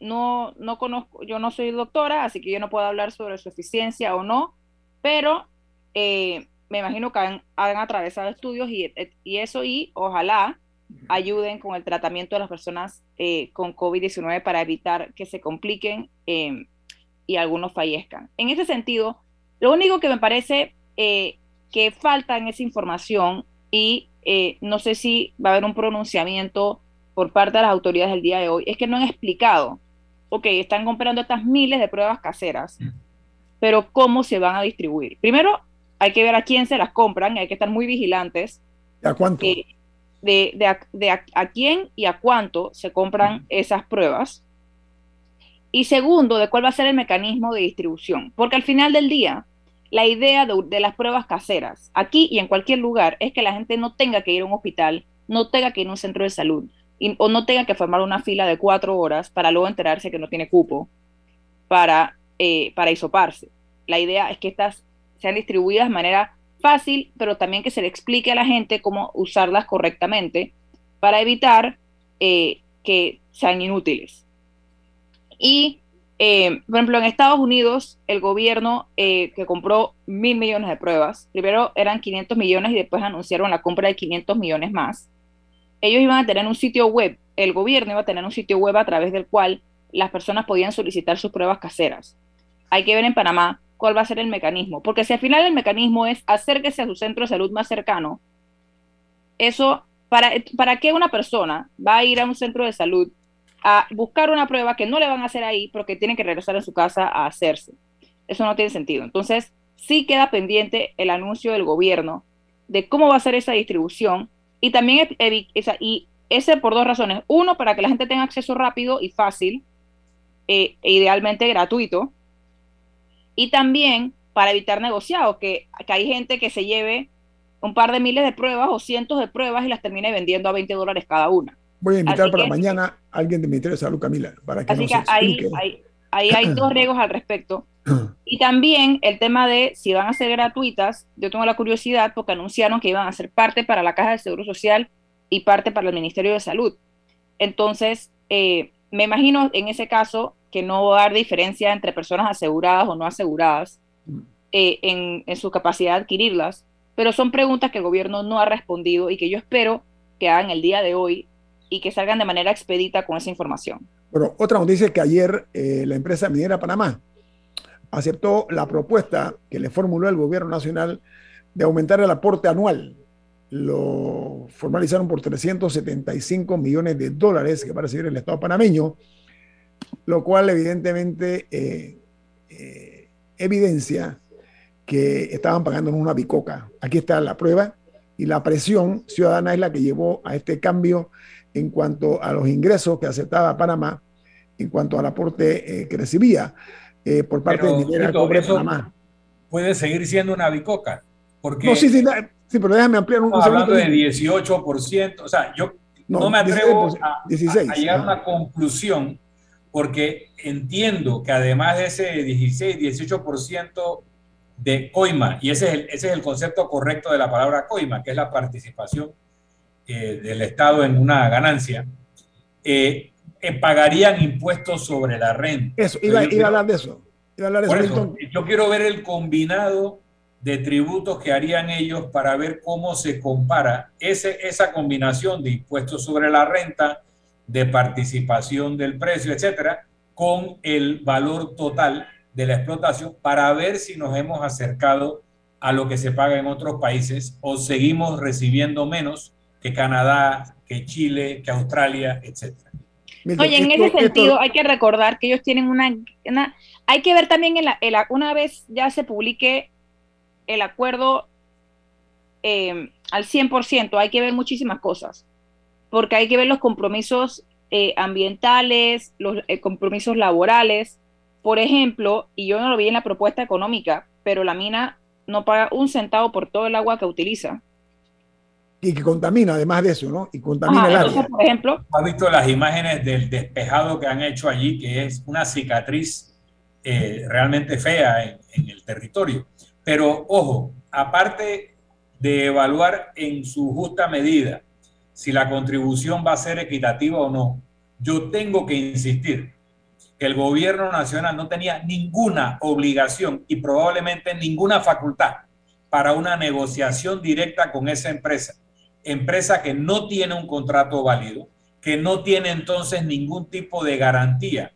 no, no conozco, yo no soy doctora, así que yo no puedo hablar sobre su eficiencia o no, pero eh, me imagino que han, atravesado estudios y, eso y ojalá ayuden con el tratamiento de las personas eh, con COVID-19 para evitar que se compliquen em, y algunos fallezcan. En ese sentido, lo único que me parece eh, que falta en esa información y no sé si va a haber un pronunciamiento por parte de las autoridades el día de hoy, es que no han explicado ok, están comprando estas miles de pruebas caseras, pero ¿cómo se van a distribuir? Primero, hay que ver a quién se las compran hay que estar muy vigilantes.
¿A cuánto?
Eh, de, a, quién y a cuánto se compran esas pruebas. Y segundo, de cuál va a ser el mecanismo de distribución. Porque al final del día, la idea de, de, las pruebas caseras, aquí y en cualquier lugar, es que la gente no tenga que ir a un hospital, no tenga que ir a un centro de salud, o no tenga que formar una fila de cuatro horas para luego enterarse que no tiene cupo para, eh, para isoparse. La idea es que estas sean distribuidas de manera fácil, pero también que se le explique a la gente cómo usarlas correctamente para evitar eh, que sean inútiles. Y, eh, por ejemplo, en Estados Unidos, el gobierno que compró mil millones de pruebas, primero eran 500 millones y después anunciaron la compra de 500 millones más ellos iban a tener un sitio web, el gobierno iba a tener un sitio web a través del cual las personas podían solicitar sus pruebas caseras. Hay que ver en Panamá cuál va a ser el mecanismo, porque si al final el mecanismo es acérquese a su centro de salud más cercano, eso, ¿para, ¿para qué una persona va a ir a un centro de salud a buscar una prueba que no le van a hacer ahí porque tiene que regresar a su casa a hacerse? Eso no tiene sentido. Entonces, sí queda pendiente el anuncio del gobierno de cómo va a ser esa distribución y también, y ese por dos razones. Uno, para que la gente tenga acceso rápido y fácil, eh, e idealmente gratuito. Y también para evitar negociados, que, que, hay gente que se lleve un par de miles de pruebas o cientos de pruebas y las termine vendiendo a 20 dólares cada una.
Voy a invitar para mañana a alguien del Ministerio de Salud, Camila, para que
así que ahí, ahí, hay dos riesgos al respecto. Y también el tema de si van a ser gratuitas, yo tengo la curiosidad porque anunciaron que iban a ser parte para la Caja de Seguro Social y parte para el Ministerio de Salud. Entonces, eh, me imagino en ese caso que no va a haber diferencia entre personas aseguradas o no aseguradas eh, en, en, su capacidad de adquirirlas, pero son preguntas que el gobierno no ha respondido y que yo espero que hagan el día de hoy y que salgan de manera expedita con esa información.
Bueno, otra noticia es que ayer eh, la empresa minera Panamá aceptó la propuesta que le formuló el gobierno nacional de aumentar el aporte anual. Lo formalizaron por 375 millones de dólares que va a recibir el Estado panameño, lo cual evidentemente eh, eh, evidencia que estaban pagando en una bicoca. Aquí está la prueba y la presión ciudadana es la que llevó a este cambio en cuanto a los ingresos que aceptaba Panamá en cuanto al aporte que recibía por parte de Minera Cobre Panamá.
Puede seguir siendo una bicoca. Porque
no, sí, sí, sí, pero déjame ampliar un
Estamos hablando de 18%. O sea, yo no, me atrevo a, llegar a una conclusión porque entiendo que además de ese 16, 18% de coima, y ese es, el, ese es el concepto correcto de la palabra coima, que es la participación eh, del Estado en una ganancia, eh, eh, pagarían impuestos sobre la renta.
Eso, iba, a hablar de eso.
yo quiero ver el combinado de tributos que harían ellos para ver cómo se compara ese, esa combinación de impuestos sobre la renta, de participación del precio, etcétera, con el valor total de la explotación para ver si nos hemos acercado a lo que se paga en otros países o seguimos recibiendo menos que Canadá, que Chile, que Australia, etcétera.
Oye, en ese sentido hay que recordar que ellos tienen una, hay que ver también en la, una vez ya se publique el acuerdo eh, al 100%, hay que ver muchísimas cosas, porque hay que ver los compromisos eh, ambientales, los eh, compromisos laborales. Por ejemplo, y yo no lo vi en la propuesta económica, pero la mina no paga un centavo por todo el agua que utiliza.
Y que contamina, además de eso, ¿no? Y contamina el agua.
Por ejemplo.
¿Has visto las imágenes del despejado que han hecho allí, que es una cicatriz realmente fea en el territorio? Pero ojo, aparte de evaluar en su justa medida si la contribución va a ser equitativa o no, yo tengo que insistir que el gobierno nacional no tenía ninguna obligación y probablemente ninguna facultad para una negociación directa con esa empresa. Empresa que no tiene un contrato válido, que no tiene entonces ningún tipo de garantía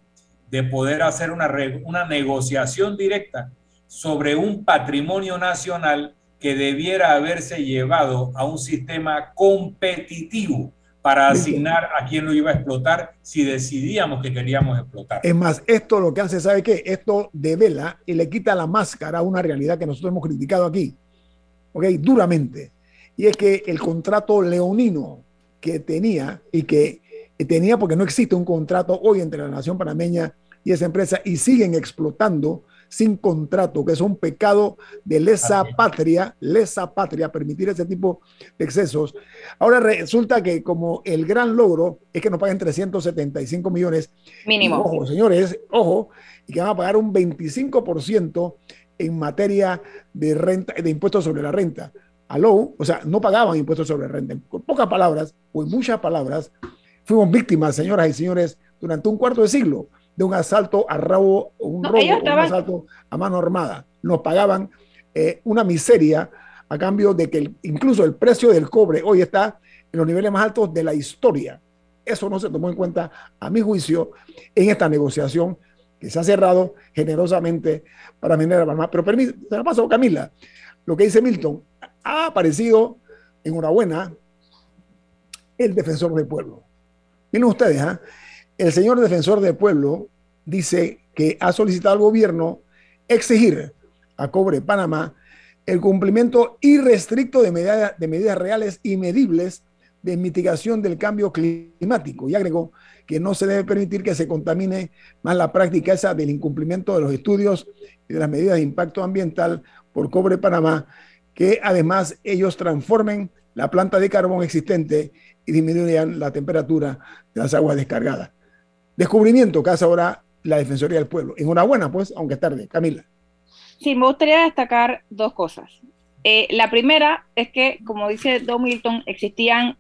de poder hacer una, una negociación directa sobre un patrimonio nacional que debiera haberse llevado a un sistema competitivo para asignar a quién lo iba a explotar si decidíamos que queríamos explotar.
Es más, esto lo que hace, ¿sabe qué? Esto devela y le quita la máscara a una realidad que nosotros hemos criticado aquí, ¿ok? Duramente. Y es que el contrato leonino que tenía y que tenía, porque no existe un contrato hoy entre la nación panameña y esa empresa, y siguen explotando sin contrato, que es un pecado de lesa patria, lesa patria, permitir ese tipo de excesos. Ahora resulta que como el gran logro es que nos paguen 375 millones.
Mínimo.
ojo, señores, ojo, y que van a pagar un 25% en materia de renta, de impuestos sobre la renta. Aló, o sea, no pagaban impuestos sobre renta. En pocas palabras, o en muchas palabras, fuimos víctimas, señoras y señores, durante un cuarto de siglo de un asalto a rabo, un robo, un asalto a mano armada. Nos pagaban eh, una miseria a cambio de que incluso el precio del cobre hoy está en los niveles más altos de la historia. Eso no se tomó en cuenta, a mi juicio, en esta negociación que se ha cerrado generosamente para Minera Panamá. Pero permítame, se la paso, Camila. Lo que dice Milton, ha aparecido, enhorabuena, el defensor del pueblo. Miren ustedes, ¿ah? el señor defensor del pueblo dice que ha solicitado al gobierno exigir a Cobre Panamá el cumplimiento irrestricto de, de medidas reales y medibles de mitigación del cambio climático y agregó que no se debe permitir que se contamine más la práctica esa del incumplimiento de los estudios y de las medidas de impacto ambiental por Cobre Panamá, que además ellos transformen la planta de carbón existente y disminuyan la temperatura de las aguas descargadas. Descubrimiento que hace ahora la Defensoría del Pueblo. Enhorabuena, pues, aunque tarde. Camila.
Sí, me gustaría destacar dos cosas. Eh, la primera es que, como dice Don Milton, existían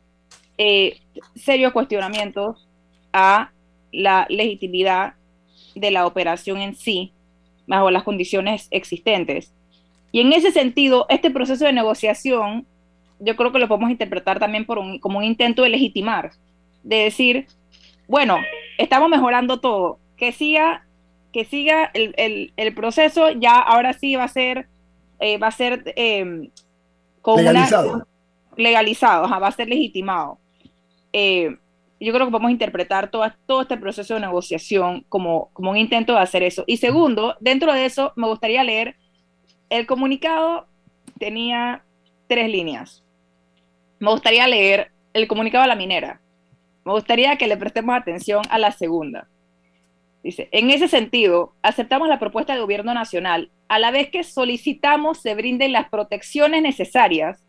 eh, serios cuestionamientos a la legitimidad de la operación en sí, bajo las condiciones existentes. Y en ese sentido, este proceso de negociación, yo creo que lo podemos interpretar también por un, como un intento de legitimar, de decir, bueno, estamos mejorando todo, que siga, que siga el, proceso, ya ahora sí va a ser, eh, va a ser eh,
legalizado.
legalizado, va a ser legitimado. Eh, yo creo que podemos interpretar todo, todo este proceso de negociación como, como un intento de hacer eso. Y segundo, dentro de eso, me gustaría leer, el comunicado tenía tres líneas. Me gustaría leer el comunicado a la minera. Me gustaría que le prestemos atención a la segunda. Dice, en ese sentido, aceptamos la propuesta del gobierno nacional, a la vez que solicitamos se brinden las protecciones necesarias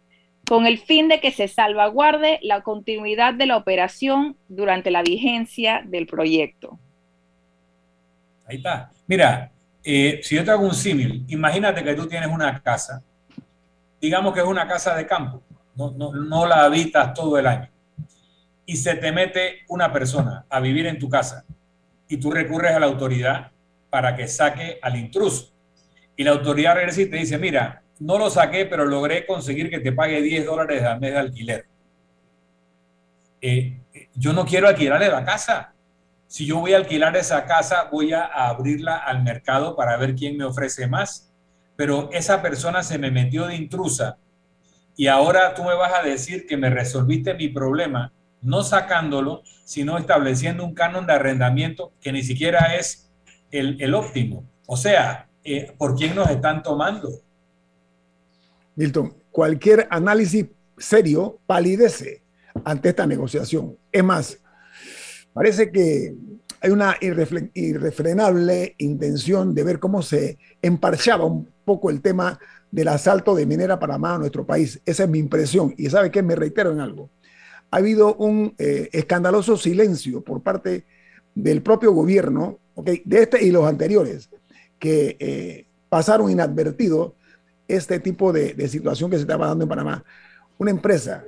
con el fin de que se salvaguarde la continuidad de la operación durante la vigencia del proyecto.
Ahí está. Mira, eh, si yo te hago un símil, imagínate que tú tienes una casa, digamos que es una casa de campo, no, la habitas todo el año, y se te mete una persona a vivir en tu casa y tú recurres a la autoridad para que saque al intruso. Y la autoridad regresa y te dice, mira, no lo saqué, pero logré conseguir que te pague 10 dólares al mes de alquiler. Eh, yo no quiero alquilarle la casa. Si yo voy a alquilar esa casa, voy a abrirla al mercado para ver quién me ofrece más. Pero esa persona se me metió de intrusa y ahora tú me vas a decir que me resolviste mi problema no sacándolo, sino estableciendo un canon de arrendamiento que ni siquiera es el, óptimo. O sea, eh, ¿por quién nos están tomando?
Milton, cualquier análisis serio palidece ante esta negociación. Es más, parece que hay una irrefrenable intención de ver cómo se emparchaba un poco el tema del asalto de Minera Panamá a nuestro país. Esa es mi impresión. Y sabe que me reitero en algo ha habido un eh, escandaloso silencio por parte del propio gobierno, de este y los anteriores, que eh, pasaron inadvertido este tipo de, de, situación que se estaba dando en Panamá. Una empresa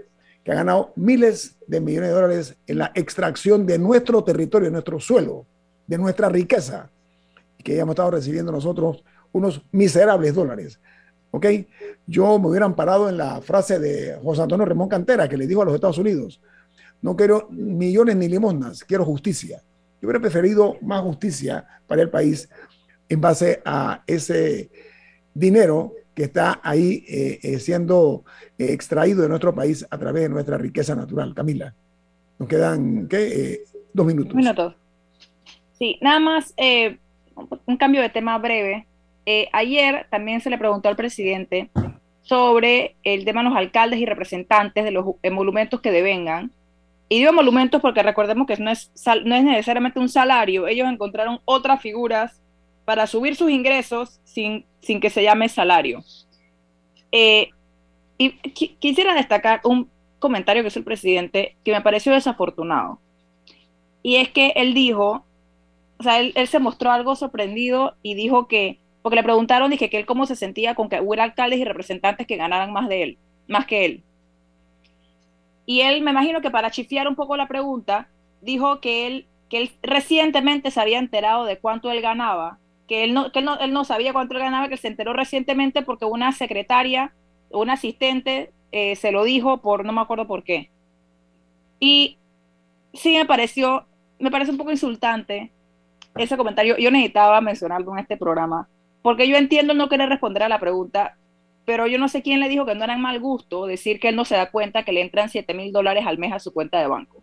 que ha ganado miles de millones de dólares en la extracción de nuestro territorio, de nuestro suelo, de nuestra riqueza, que hemos estado recibiendo nosotros unos miserables dólares. ¿ok? Yo me hubieran parado en la frase de José Antonio Ramón Cantera, que le dijo a los Estados Unidos, no quiero millones ni limosnas, quiero justicia. Yo hubiera preferido más justicia para el país en base a ese dinero que está ahí eh, eh, siendo extraído de nuestro país a través de nuestra riqueza natural. Camila, nos quedan, ¿qué? dos minutos.
Minutos. Sí, nada más un cambio de tema breve. Eh, ayer también se le preguntó al presidente sobre el tema de los alcaldes y representantes de los emolumentos que devengan. Y digo emolumentos porque recordemos que no es, no es necesariamente un salario, ellos encontraron otras figuras para subir sus ingresos sin, sin que se llame salario. Eh, y quisiera destacar un comentario que hizo el presidente que me pareció desafortunado. Y es que él dijo, o sea, él, él se mostró algo sorprendido y dijo que porque le preguntaron, dije, que él cómo se sentía con que hubiera alcaldes y representantes que ganaran más de él, más que él. Y él, me imagino que para chifiar un poco la pregunta, dijo que él, que él recientemente se había enterado de cuánto él ganaba, que él no, que él no, él no sabía cuánto él ganaba, que se enteró recientemente porque una secretaria, un asistente, eh, se lo dijo por, no me acuerdo por qué. Y sí me pareció, me parece un poco insultante ese comentario. Yo necesitaba mencionarlo en este programa porque yo entiendo no querer responder a la pregunta, pero yo no sé quién le dijo que no era en mal gusto decir que él no se da cuenta que le entran 7 mil dólares al mes a su cuenta de banco.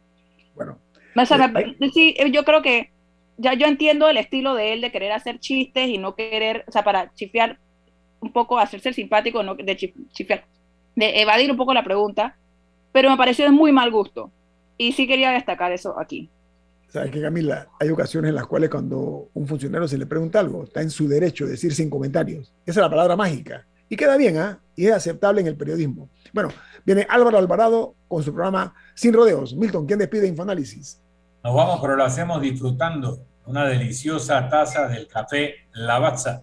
Bueno. Eh, sí, yo creo que ya yo entiendo el estilo de él de querer hacer chistes y no querer, o sea, para chifiar un poco, hacerse el simpático, no, de chifiar, de evadir un poco la pregunta, pero me pareció de muy mal gusto. Y sí quería destacar eso aquí.
Sabes que Camila, hay ocasiones en las cuales cuando un funcionario se le pregunta algo, está en su derecho de decir sin comentarios. Esa es la palabra mágica. Y queda bien, ¿ah? Y es aceptable en el periodismo. Bueno, viene Álvaro Alvarado con su programa Sin Rodeos. Milton, ¿quién despide Infoanálisis?
Nos vamos, pero lo hacemos disfrutando una deliciosa taza del café Lavazza.